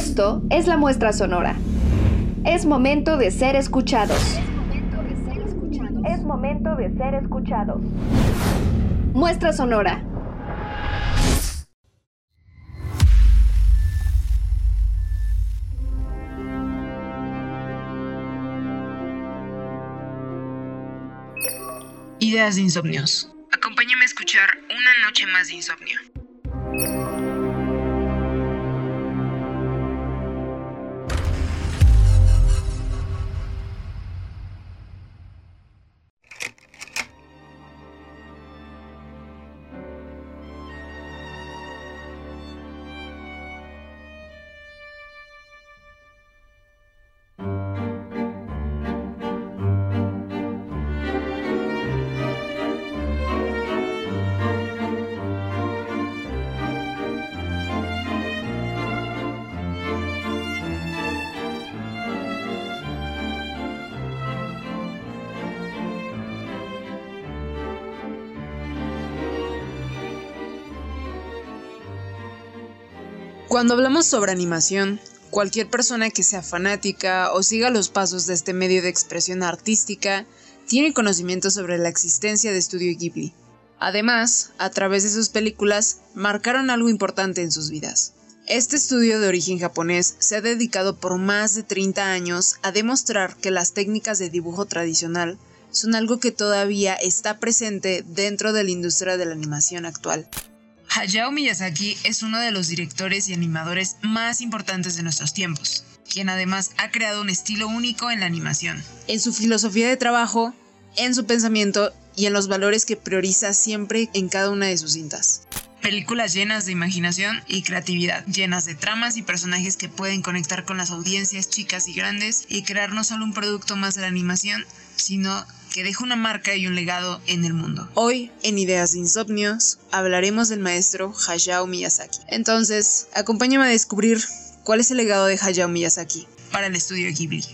Esto es la muestra sonora. Es momento de ser escuchados. Es momento de ser escuchados. Muestra sonora. Ideas de insomnios. Acompáñame a escuchar Una noche más de insomnio. Cuando hablamos sobre animación, cualquier persona que sea fanática o siga los pasos de este medio de expresión artística tiene conocimiento sobre la existencia de Studio Ghibli. Además, a través de sus películas, marcaron algo importante en sus vidas. Este estudio de origen japonés se ha dedicado por más de 30 años a demostrar que las técnicas de dibujo tradicional son algo que todavía está presente dentro de la industria de la animación actual. Hayao Miyazaki es uno de los directores y animadores más importantes de nuestros tiempos, quien además ha creado un estilo único en la animación. En su filosofía de trabajo, en su pensamiento y en los valores que prioriza siempre en cada una de sus cintas. Películas llenas de imaginación y creatividad, llenas de tramas y personajes que pueden conectar con las audiencias chicas y grandes y crear no solo un producto más de la animación, sino que deja una marca y un legado en el mundo. Hoy, en Ideas de Insomnios, hablaremos del maestro Hayao Miyazaki. Entonces, acompáñame a descubrir cuál es el legado de Hayao Miyazaki para el estudio Ghibli.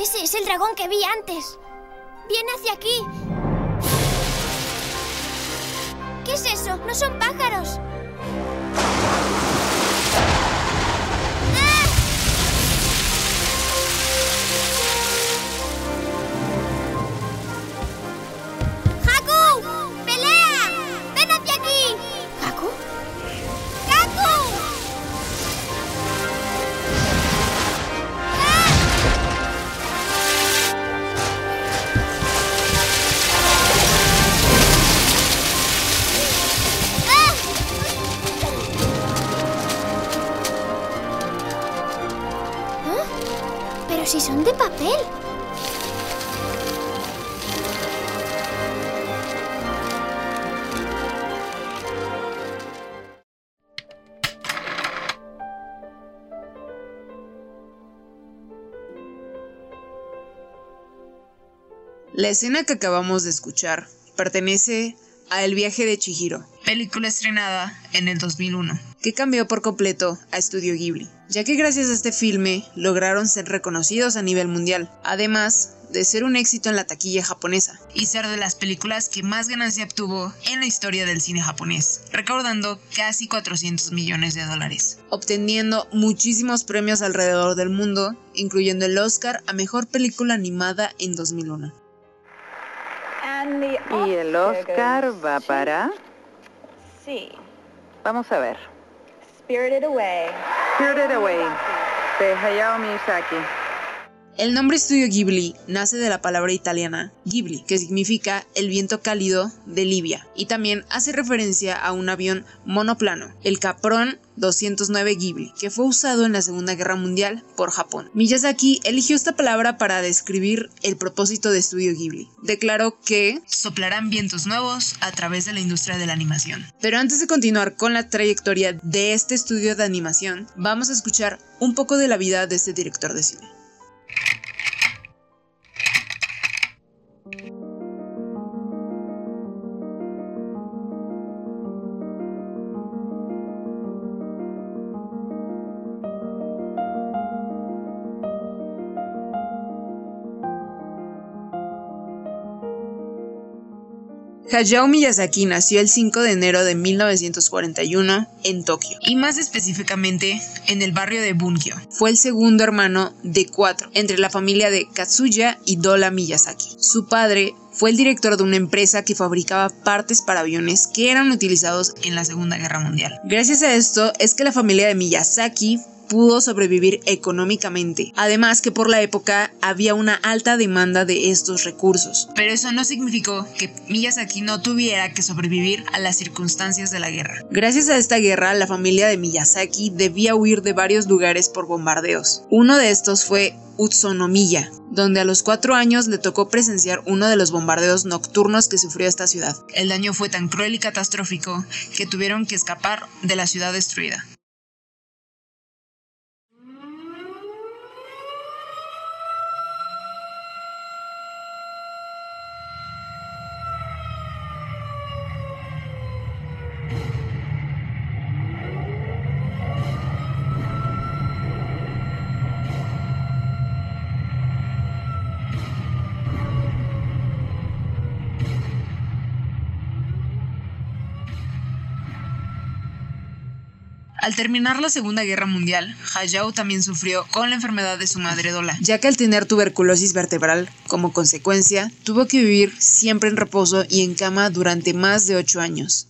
Ese es el dragón que vi antes. Viene hacia aquí. ¿Qué es eso? No son pájaros. La escena que acabamos de escuchar pertenece a El viaje de Chihiro, película estrenada en el 2001, que cambió por completo a Studio Ghibli, ya que gracias a este filme lograron ser reconocidos a nivel mundial, además de ser un éxito en la taquilla japonesa. Y ser de las películas que más ganancia obtuvo en la historia del cine japonés, recaudando casi 400 millones de dólares, obteniendo muchísimos premios alrededor del mundo, incluyendo el Oscar a Mejor Película Animada en 2001. ¿Y el Oscar va para? Sí. Vamos a ver. Spirited Away. Spirited Away, de Hayao Miyazaki. El nombre estudio Ghibli nace de la palabra italiana Ghibli, que significa el viento cálido de Libia, y también hace referencia a un avión monoplano, el Caprón 209 Ghibli, que fue usado en la Segunda Guerra Mundial por Japón. Miyazaki eligió esta palabra para describir el propósito de estudio Ghibli. Declaró que soplarán vientos nuevos a través de la industria de la animación. Pero antes de continuar con la trayectoria de este estudio de animación, vamos a escuchar un poco de la vida de este director de cine. Hayao Miyazaki nació el 5 de enero de 1941 en Tokio, y más específicamente en el barrio de Bunkyo. Fue el segundo hermano de cuatro entre la familia de Katsuya y Dola Miyazaki. Su padre fue el director de una empresa que fabricaba partes para aviones que eran utilizados en la Segunda Guerra Mundial. Gracias a esto es que la familia de Miyazaki pudo sobrevivir económicamente. Además que por la época había una alta demanda de estos recursos. Pero eso no significó que Miyazaki no tuviera que sobrevivir a las circunstancias de la guerra. Gracias a esta guerra, la familia de Miyazaki debía huir de varios lugares por bombardeos. Uno de estos fue Utsunomiya, donde a los cuatro años le tocó presenciar uno de los bombardeos nocturnos que sufrió esta ciudad. El daño fue tan cruel y catastrófico que tuvieron que escapar de la ciudad destruida. Al terminar la Segunda Guerra Mundial, Hayao también sufrió con la enfermedad de su madre Dola, ya que al tener tuberculosis vertebral, como consecuencia, tuvo que vivir siempre en reposo y en cama durante más de ocho años.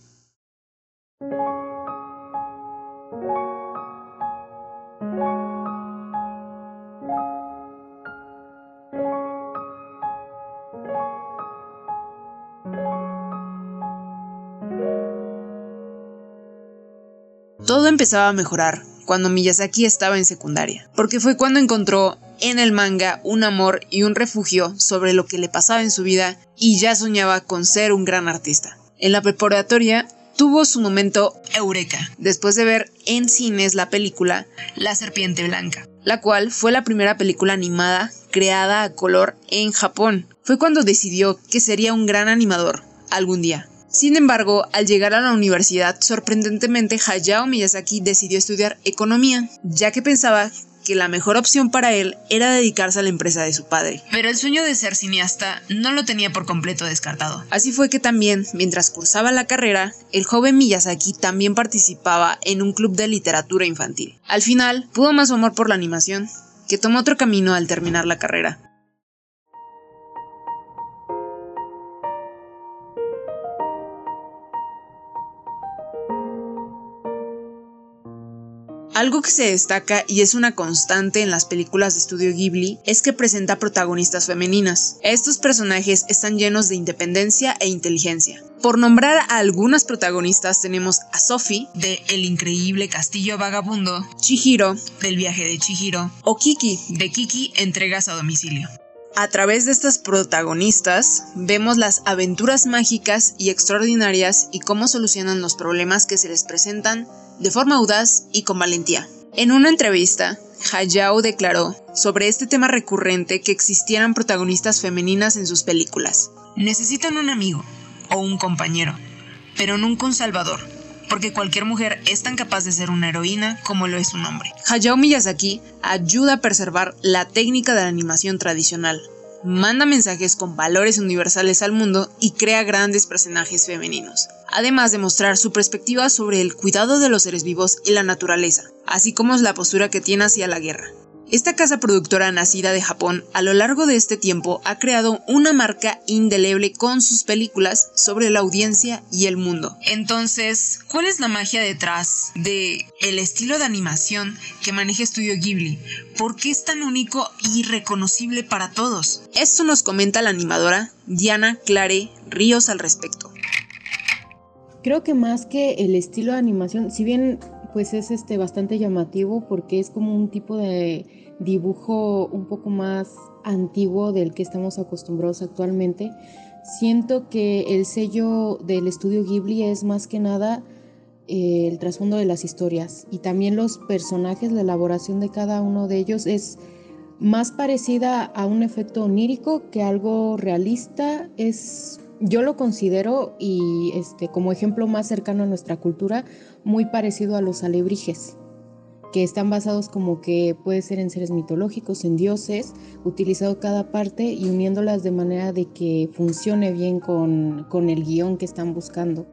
Todo empezaba a mejorar cuando Miyazaki estaba en secundaria, porque fue cuando encontró en el manga un amor y un refugio sobre lo que le pasaba en su vida y ya soñaba con ser un gran artista. En la preparatoria tuvo su momento eureka después de ver en cines la película La Serpiente Blanca, la cual fue la primera película animada creada a color en Japón. Fue cuando decidió que sería un gran animador algún día. Sin embargo, al llegar a la universidad, sorprendentemente Hayao Miyazaki decidió estudiar economía, ya que pensaba que la mejor opción para él era dedicarse a la empresa de su padre. Pero el sueño de ser cineasta no lo tenía por completo descartado. Así fue que también, mientras cursaba la carrera, el joven Miyazaki también participaba en un club de literatura infantil. Al final, pudo más amor por la animación, que tomó otro camino al terminar la carrera. Algo que se destaca y es una constante en las películas de estudio Ghibli es que presenta protagonistas femeninas. Estos personajes están llenos de independencia e inteligencia. Por nombrar a algunas protagonistas tenemos a Sophie de El increíble castillo vagabundo, Chihiro del viaje de Chihiro o Kiki de Kiki entregas a domicilio. A través de estas protagonistas vemos las aventuras mágicas y extraordinarias y cómo solucionan los problemas que se les presentan de forma audaz y con valentía. En una entrevista, Hayao declaró sobre este tema recurrente que existieran protagonistas femeninas en sus películas. Necesitan un amigo o un compañero, pero nunca un salvador, porque cualquier mujer es tan capaz de ser una heroína como lo es un hombre. Hayao Miyazaki ayuda a preservar la técnica de la animación tradicional, manda mensajes con valores universales al mundo y crea grandes personajes femeninos, además de mostrar su perspectiva sobre el cuidado de los seres vivos y la naturaleza, así como la postura que tiene hacia la guerra. Esta casa productora nacida de Japón a lo largo de este tiempo ha creado una marca indeleble con sus películas sobre la audiencia y el mundo. Entonces, ¿cuál es la magia detrás de el estilo de animación que maneja Studio Ghibli? ¿Por qué es tan único y reconocible para todos? Esto nos comenta la animadora Diana Clare Ríos al respecto. Creo que más que el estilo de animación, si bien pues es este bastante llamativo porque es como un tipo de dibujo un poco más antiguo del que estamos acostumbrados actualmente. Siento que el sello del estudio Ghibli es más que nada eh, el trasfondo de las historias y también los personajes, la elaboración de cada uno de ellos es más parecida a un efecto onírico que algo realista. Es yo lo considero y este como ejemplo más cercano a nuestra cultura, muy parecido a los alebrijes. Que están basados como que puede ser en seres mitológicos, en dioses, utilizado cada parte y uniéndolas de manera de que funcione bien con, con el guion que están buscando.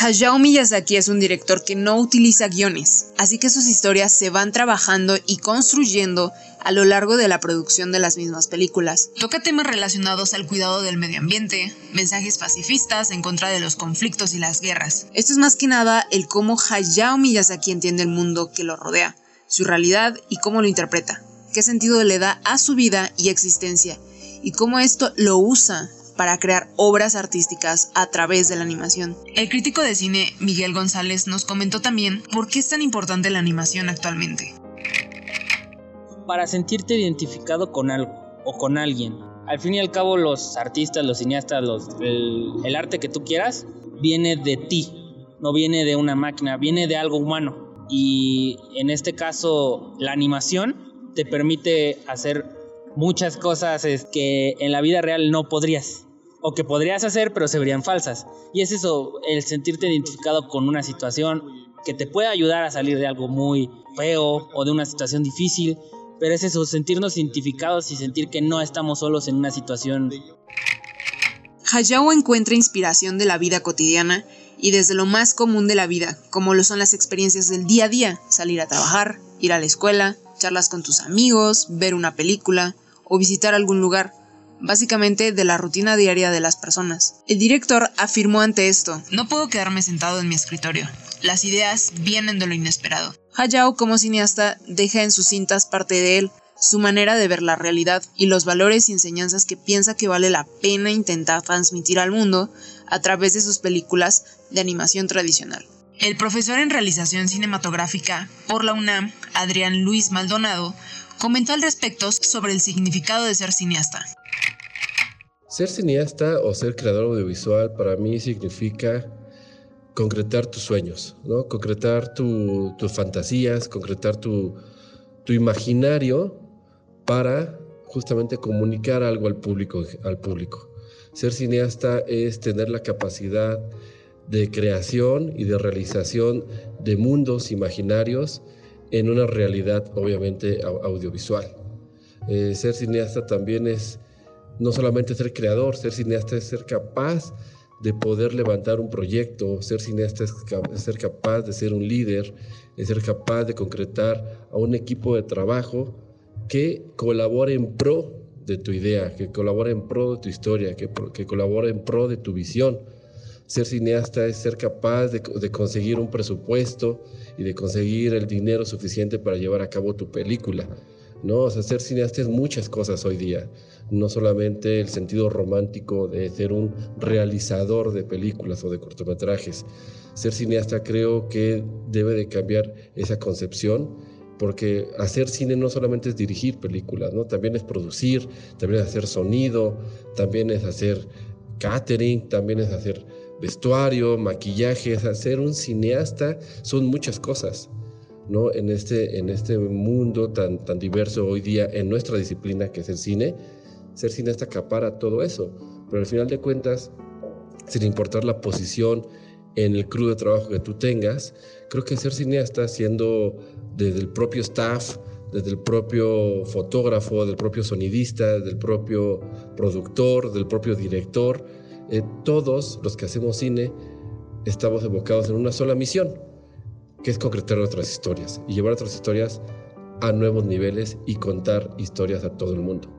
Hayao Miyazaki es un director que no utiliza guiones, así que sus historias se van trabajando y construyendo a lo largo de la producción de las mismas películas. Toca temas relacionados al cuidado del medio ambiente, mensajes pacifistas en contra de los conflictos y las guerras. Esto es más que nada el cómo Hayao Miyazaki entiende el mundo que lo rodea, su realidad y cómo lo interpreta, qué sentido le da a su vida y existencia, y cómo esto lo usa para crear obras artísticas a través de la animación. El crítico de cine Miguel González nos comentó también por qué es tan importante la animación actualmente. Para sentirte identificado con algo o con alguien. Al fin y al cabo los artistas, los cineastas, el, el arte que tú quieras, viene de ti, no viene de una máquina, viene de algo humano. Y en este caso la animación te permite hacer muchas cosas que en la vida real no podrías o que podrías hacer pero se verían falsas. Y es eso, el sentirte identificado con una situación que te puede ayudar a salir de algo muy feo o de una situación difícil, pero es eso, sentirnos identificados y sentir que no estamos solos en una situación. Hayao encuentra inspiración de la vida cotidiana y desde lo más común de la vida, como lo son las experiencias del día a día, salir a trabajar, ir a la escuela, charlas con tus amigos, ver una película o visitar algún lugar básicamente de la rutina diaria de las personas. El director afirmó ante esto, no puedo quedarme sentado en mi escritorio. Las ideas vienen de lo inesperado. Hayao como cineasta deja en sus cintas parte de él, su manera de ver la realidad y los valores y enseñanzas que piensa que vale la pena intentar transmitir al mundo a través de sus películas de animación tradicional. El profesor en realización cinematográfica por la UNAM, Adrián Luis Maldonado, comentó al respecto sobre el significado de ser cineasta. Ser cineasta o ser creador audiovisual para mí significa concretar tus sueños, ¿no? concretar tus fantasías, concretar tu, imaginario para justamente comunicar algo al público, al público. Ser cineasta es tener la capacidad de creación y de realización de mundos imaginarios en una realidad obviamente audiovisual. Eh, ser cineasta también es no solamente ser creador, ser cineasta es ser capaz de poder levantar un proyecto, ser cineasta es ser capaz de ser un líder, es ser capaz de concretar a un equipo de trabajo que colabore en pro de tu idea, que colabore en pro de tu historia, que, que colabore en pro de tu visión. Ser cineasta es ser capaz de, de conseguir un presupuesto y de conseguir el dinero suficiente para llevar a cabo tu película. ¿No? O sea, ser cineasta es muchas cosas hoy día, no solamente el sentido romántico de ser un realizador de películas o de cortometrajes. Ser cineasta creo que debe de cambiar esa concepción porque hacer cine no solamente es dirigir películas, ¿no? También es producir, también es hacer sonido, también es hacer catering, también es hacer vestuario, maquillaje, hacer un cineasta son muchas cosas. ¿No? En este, este mundo tan, diverso hoy día, en nuestra disciplina que es el cine, ser cineasta acapara todo eso. Pero al final de cuentas, sin importar la posición en el crew de trabajo que tú tengas, creo que ser cineasta, siendo desde el propio staff, desde el propio fotógrafo, del propio sonidista, del propio productor, del propio director, eh, todos los que hacemos cine estamos evocados en una sola misión, que es concretar otras historias y llevar otras historias a nuevos niveles y contar historias a todo el mundo.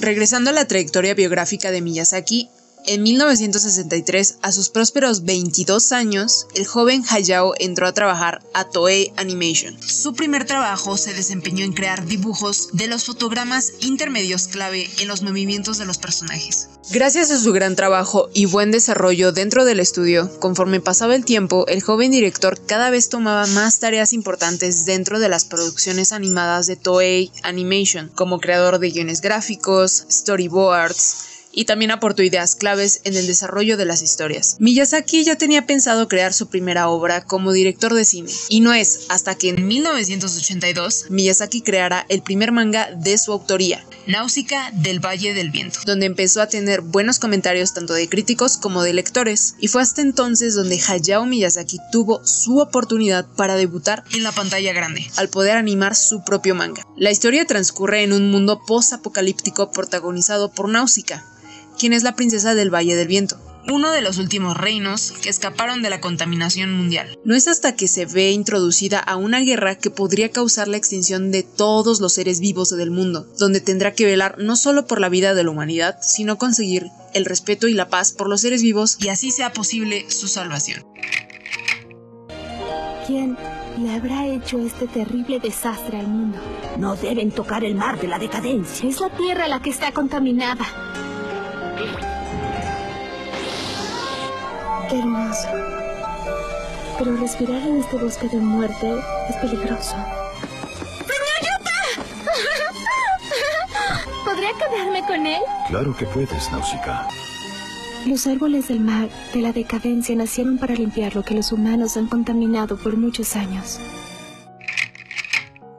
Regresando a la trayectoria biográfica de Miyazaki, en 1963, a sus prósperos 22 años, el joven Hayao entró a trabajar a Toei Animation. Su primer trabajo se desempeñó en crear dibujos de los fotogramas intermedios clave en los movimientos de los personajes. Gracias a su gran trabajo y buen desarrollo dentro del estudio, conforme pasaba el tiempo, el joven director cada vez tomaba más tareas importantes dentro de las producciones animadas de Toei Animation, como creador de guiones gráficos, storyboards, y también aportó ideas claves en el desarrollo de las historias. Miyazaki ya tenía pensado crear su primera obra como director de cine, y no es hasta que en 1982 Miyazaki creara el primer manga de su autoría, Náusica del Valle del Viento, donde empezó a tener buenos comentarios tanto de críticos como de lectores, y fue hasta entonces donde Hayao Miyazaki tuvo su oportunidad para debutar en la pantalla grande, al poder animar su propio manga. La historia transcurre en un mundo post-apocalíptico protagonizado por Náusica, quien es la princesa del Valle del Viento, uno de los últimos reinos que escaparon de la contaminación mundial. No es hasta que se ve introducida a una guerra que podría causar la extinción de todos los seres vivos del mundo, donde tendrá que velar no solo por la vida de la humanidad, sino conseguir el respeto y la paz por los seres vivos y así sea posible su salvación. ¿Quién le habrá hecho este terrible desastre al mundo? No deben tocar el mar de la decadencia. Es la tierra la que está contaminada. Qué hermoso. Pero respirar en este bosque de muerte es peligroso. ¿Podría quedarme con él? Claro que puedes, Nausicaa. Los árboles del mar de la decadencia nacieron para limpiar lo que los humanos han contaminado por muchos años.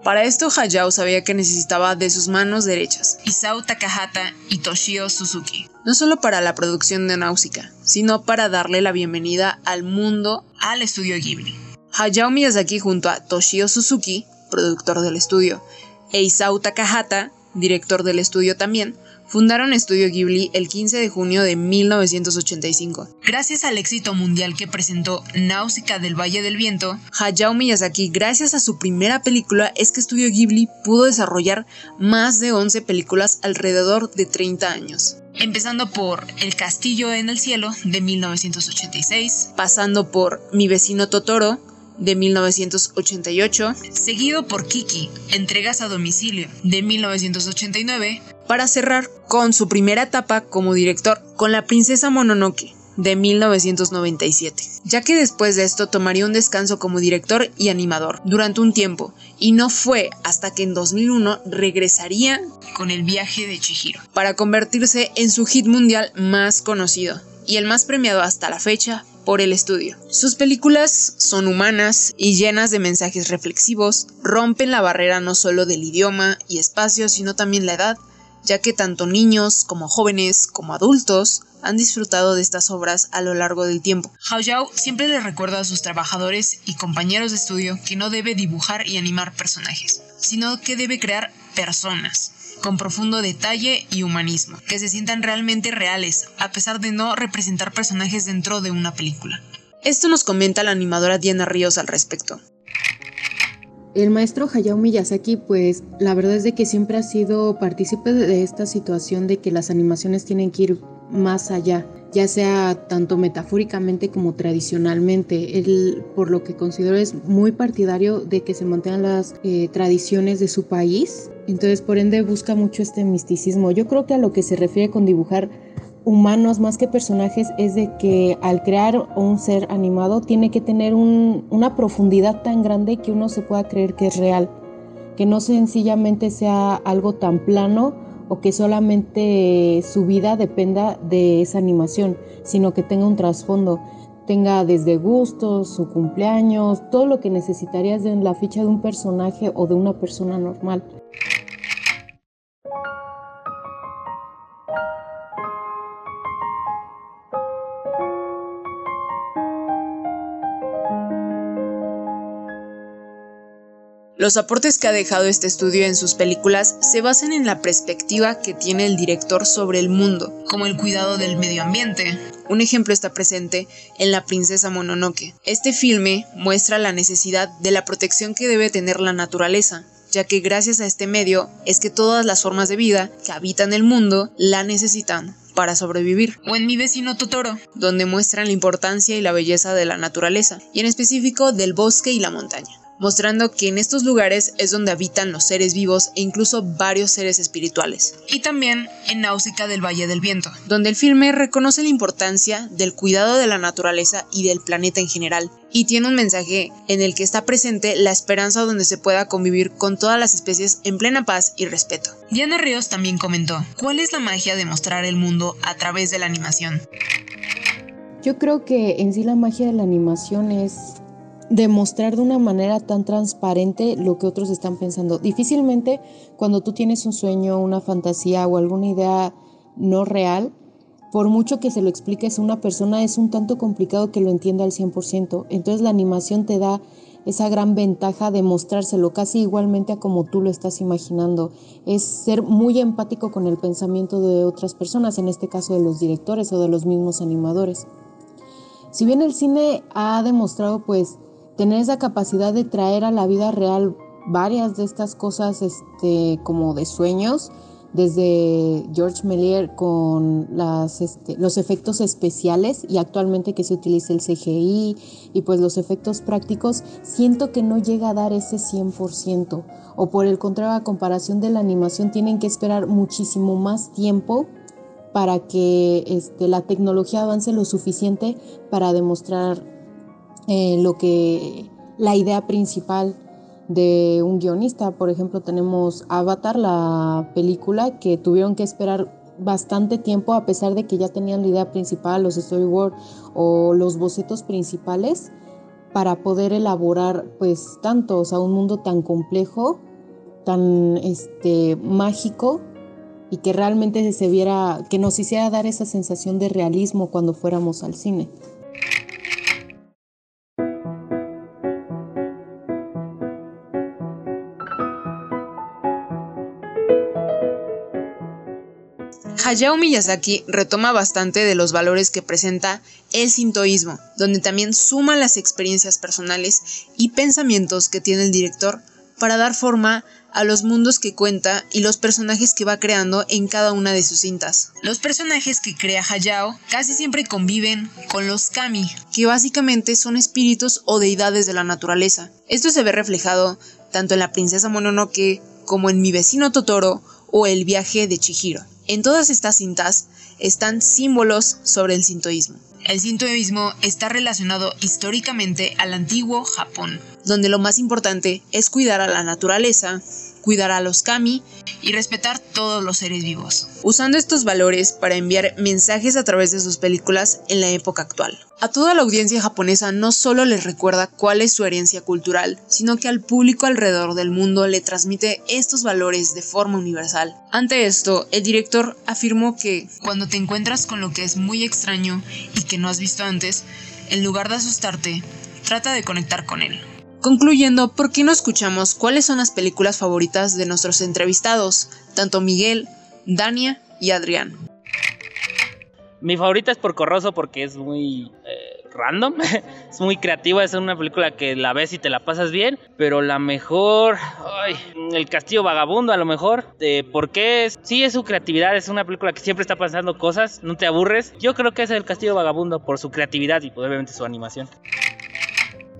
Para esto Hayao sabía que necesitaba de sus manos derechas, Isao Takahata y Toshio Suzuki, no solo para la producción de Náusica, sino para darle la bienvenida al mundo al estudio Ghibli. Hayao Miyazaki junto a Toshio Suzuki, productor del estudio, e Isao Takahata, director del estudio también, fundaron Estudio Ghibli el 15 de junio de 1985. Gracias al éxito mundial que presentó Náusica del Valle del Viento, Hayao Miyazaki, gracias a su primera película, es que Estudio Ghibli pudo desarrollar más de 11 películas alrededor de 30 años. Empezando por El Castillo en el Cielo de 1986, pasando por Mi vecino Totoro, de 1988, seguido por Kiki, Entregas a domicilio, de 1989, para cerrar con su primera etapa como director, con La princesa Mononoke, de 1997, ya que después de esto tomaría un descanso como director y animador durante un tiempo, y no fue hasta que en 2001 regresaría con El viaje de Chihiro, para convertirse en su hit mundial más conocido, y el más premiado hasta la fecha por el estudio. Sus películas son humanas y llenas de mensajes reflexivos, rompen la barrera no solo del idioma y espacio, sino también la edad, ya que tanto niños como jóvenes como adultos han disfrutado de estas obras a lo largo del tiempo. Hayao siempre le recuerda a sus trabajadores y compañeros de estudio que no debe dibujar y animar personajes, sino que debe crear personas con profundo detalle y humanismo, que se sientan realmente reales, a pesar de no representar personajes dentro de una película. Esto nos comenta la animadora Diana Ríos al respecto. El maestro Hayao Miyazaki, pues la verdad es de que siempre ha sido partícipe de esta situación de que las animaciones tienen que ir más allá, ya sea tanto metafóricamente como tradicionalmente. Él, por lo que considero, es muy partidario de que se mantengan las eh, tradiciones de su país. Entonces, por ende, busca mucho este misticismo. Yo creo que a lo que se refiere con dibujar humanos más que personajes es de que al crear un ser animado tiene que tener una profundidad tan grande que uno se pueda creer que es real, que no sencillamente sea algo tan plano o que solamente su vida dependa de esa animación, sino que tenga un trasfondo, tenga desde gustos, su cumpleaños, todo lo que necesitarías en la ficha de un personaje o de una persona normal. Los aportes que ha dejado este estudio en sus películas se basan en la perspectiva que tiene el director sobre el mundo, como el cuidado del medio ambiente. Un ejemplo está presente en La princesa Mononoke. Este filme muestra la necesidad de la protección que debe tener la naturaleza, ya que gracias a este medio es que todas las formas de vida que habitan el mundo la necesitan para sobrevivir. O en Mi vecino Totoro, donde muestran la importancia y la belleza de la naturaleza, y en específico del bosque y la montaña mostrando que en estos lugares es donde habitan los seres vivos e incluso varios seres espirituales. Y también en Náusica del Valle del Viento, donde el filme reconoce la importancia del cuidado de la naturaleza y del planeta en general, y tiene un mensaje en el que está presente la esperanza donde se pueda convivir con todas las especies en plena paz y respeto. Diana Ríos también comentó, ¿cuál es la magia de mostrar el mundo a través de la animación? Yo creo que en sí la magia de la animación es demostrar de una manera tan transparente lo que otros están pensando. Difícilmente cuando tú tienes un sueño, una fantasía o alguna idea no real, por mucho que se lo expliques a una persona, es un tanto complicado que lo entienda al 100%. Entonces la animación te da esa gran ventaja de mostrárselo casi igualmente a como tú lo estás imaginando. Es ser muy empático con el pensamiento de otras personas, en este caso de los directores o de los mismos animadores. Si bien el cine ha demostrado pues tener esa capacidad de traer a la vida real varias de estas cosas este, como de sueños, desde George Méliès con este, los efectos especiales y actualmente que se utiliza el CGI y pues los efectos prácticos, siento que no llega a dar ese 100% o por el contrario a comparación de la animación tienen que esperar muchísimo más tiempo para que este, la tecnología avance lo suficiente para demostrar eh, lo que la idea principal de un guionista. Por ejemplo, tenemos Avatar, la película, que tuvieron que esperar bastante tiempo a pesar de que ya tenían la idea principal, los storyboards o los bocetos principales para poder elaborar pues tanto, o sea, un mundo tan complejo, tan este mágico y que realmente se viera que nos hiciera dar esa sensación de realismo cuando fuéramos al cine. Hayao Miyazaki retoma bastante de los valores que presenta el sintoísmo, donde también suma las experiencias personales y pensamientos que tiene el director para dar forma a los mundos que cuenta y los personajes que va creando en cada una de sus cintas. Los personajes que crea Hayao casi siempre conviven con los kami, que básicamente son espíritus o deidades de la naturaleza. Esto se ve reflejado tanto en la princesa Mononoke como en mi vecino Totoro o el viaje de Chihiro. En todas estas cintas están símbolos sobre el sintoísmo. El sintoísmo está relacionado históricamente al antiguo Japón, donde lo más importante es cuidar a la naturaleza, cuidar a los kami y respetar todos los seres vivos, usando estos valores para enviar mensajes a través de sus películas en la época actual. A toda la audiencia japonesa no solo les recuerda cuál es su herencia cultural, sino que al público alrededor del mundo le transmite estos valores de forma universal. Ante esto, el director afirmó que cuando te encuentras con lo que es muy extraño y que no has visto antes, en lugar de asustarte, trata de conectar con él. Concluyendo, ¿por qué no escuchamos cuáles son las películas favoritas de nuestros entrevistados, tanto Miguel, Dania y Adrián? Mi favorita es por Corroso porque es muy eh, random, es muy creativa, es una película que la ves y te la pasas bien, pero la mejor, ay, El Castillo Vagabundo a lo mejor, de por qué, sí es su creatividad, es una película que siempre está pasando cosas, no te aburres, yo creo que es El Castillo Vagabundo por su creatividad y pues, obviamente su animación.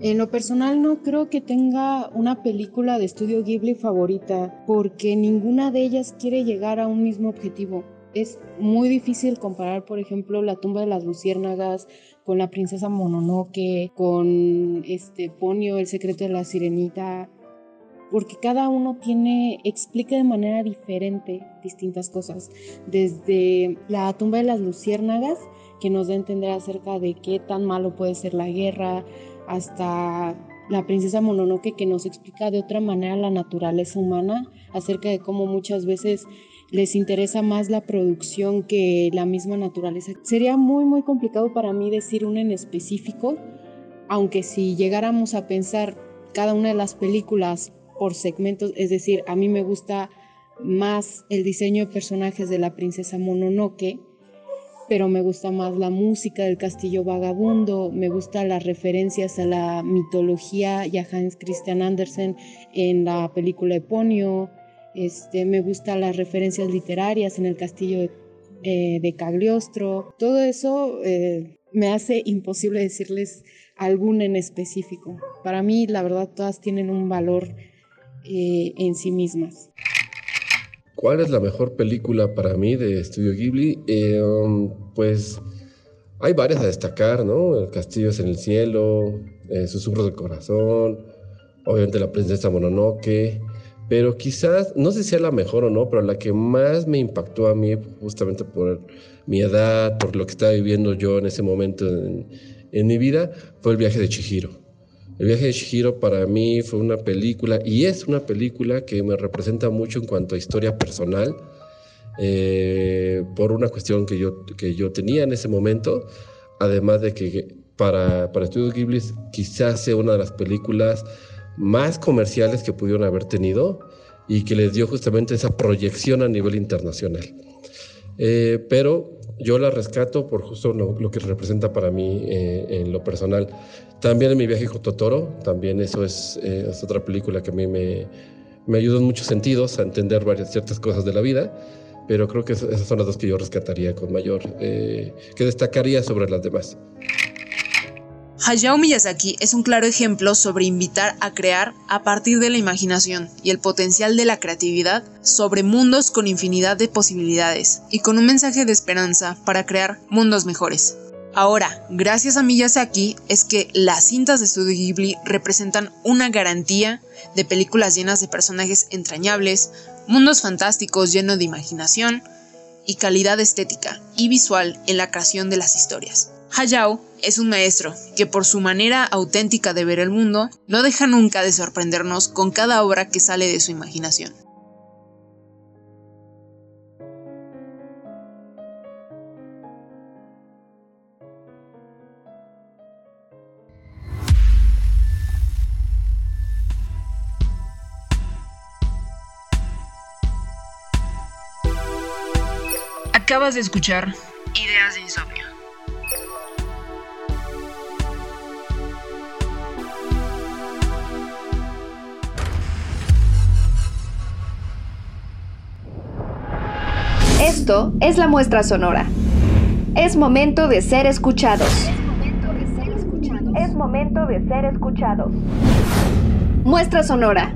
En lo personal no creo que tenga una película de estudio Ghibli favorita, porque ninguna de ellas quiere llegar a un mismo objetivo. Es muy difícil comparar, por ejemplo, La tumba de las luciérnagas con La princesa Mononoke, con este Ponio, El secreto de la sirenita, porque cada uno tiene explica de manera diferente distintas cosas, desde La tumba de las luciérnagas que nos da a entender acerca de qué tan malo puede ser la guerra, hasta la princesa Mononoke que nos explica de otra manera la naturaleza humana, acerca de cómo muchas veces les interesa más la producción que la misma naturaleza. Sería muy muy complicado para mí decir una en específico, aunque si llegáramos a pensar cada una de las películas por segmentos, es decir, a mí me gusta más el diseño de personajes de la princesa Mononoke, pero me gusta más la música del Castillo Vagabundo, me gustan las referencias a la mitología y a Hans Christian Andersen en la película Eponio, este, me gustan las referencias literarias en el Castillo de, eh, Cagliostro, todo eso eh, me hace imposible decirles alguna en específico. Para mí, la verdad, todas tienen un valor eh, en sí mismas. ¿Cuál es la mejor película para mí de Estudio Ghibli? Eh, um, pues hay varias a destacar, ¿no? El Castillo en el cielo, eh, Susurros del corazón, obviamente La princesa Mononoke, pero quizás, no sé si sea la mejor o no, pero la que más me impactó a mí, justamente por mi edad, por lo que estaba viviendo yo en ese momento en, en mi vida, fue el viaje de Chihiro. El viaje de Shihiro para mí fue una película y es una película que me representa mucho en cuanto a historia personal, eh, por una cuestión que yo, que yo tenía en ese momento, además de que para, para Estudio Ghibli quizás sea una de las películas más comerciales que pudieron haber tenido y que les dio justamente esa proyección a nivel internacional. Eh, pero yo la rescato por justo lo, que representa para mí eh, en lo personal. También en mi viaje con Totoro, también eso es, eh, es otra película que a mí me, me, ayudó en muchos sentidos a entender varias ciertas cosas de la vida, pero creo que esas son las dos que yo rescataría con mayor, que destacaría sobre las demás. Hayao Miyazaki es un claro ejemplo sobre invitar a crear a partir de la imaginación y el potencial de la creatividad sobre mundos con infinidad de posibilidades y con un mensaje de esperanza para crear mundos mejores. Ahora, gracias a Miyazaki es que las cintas de Studio Ghibli representan una garantía de películas llenas de personajes entrañables, mundos fantásticos llenos de imaginación y calidad estética y visual en la creación de las historias. Hayao es un maestro que por su manera auténtica de ver el mundo no deja nunca de sorprendernos con cada obra que sale de su imaginación. Acabas de escuchar Ideas de Insomnio Esto es la muestra sonora. Es momento de ser escuchados. Es momento de ser escuchados. Muestra sonora.